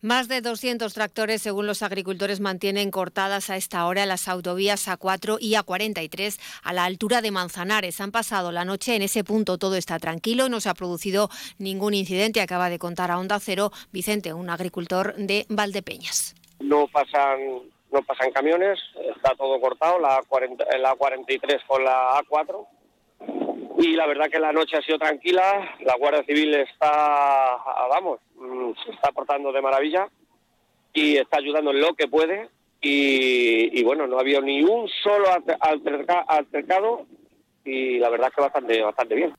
Más de 200 tractores, según los agricultores, mantienen cortadas a esta hora las autovías A4 y A43 a la altura de Manzanares. Han pasado la noche en ese punto, todo está tranquilo, no se ha producido ningún incidente, acaba de contar a Onda Cero Vicente, un agricultor de Valdepeñas. No pasan, no pasan camiones, está todo cortado, la, 40, la 43 con la A4 y la verdad que la noche ha sido tranquila, la Guardia Civil está, vamos, mm, se está portando de maravilla y está ayudando en lo que puede y, bueno, no ha habido ni un solo altercado y la verdad que bastante, bastante bien.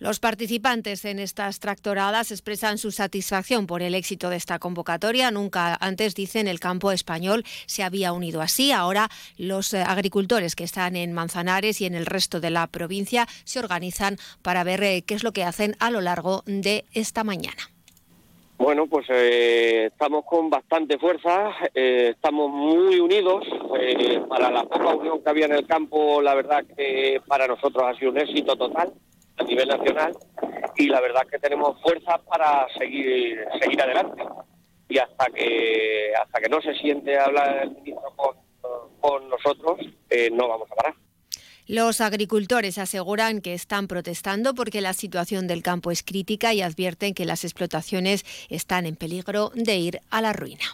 Los participantes en estas tractoradas expresan su satisfacción por el éxito de esta convocatoria. Nunca antes, dicen, el campo español se había unido así. Ahora los eh, agricultores que están en Manzanares y en el resto de la provincia se organizan para ver eh, qué es lo que hacen a lo largo de esta mañana. Bueno, pues eh, estamos con bastante fuerza, estamos muy unidos. para la poca unión que había en el campo, la verdad que para nosotros ha sido un éxito total nivel nacional y la verdad es que tenemos fuerza para seguir seguir adelante y hasta que hasta que no se siente hablar el ministro con, con nosotros eh, no vamos a parar. Los agricultores aseguran que están protestando porque la situación del campo es crítica y advierten que las explotaciones están en peligro de ir a la ruina.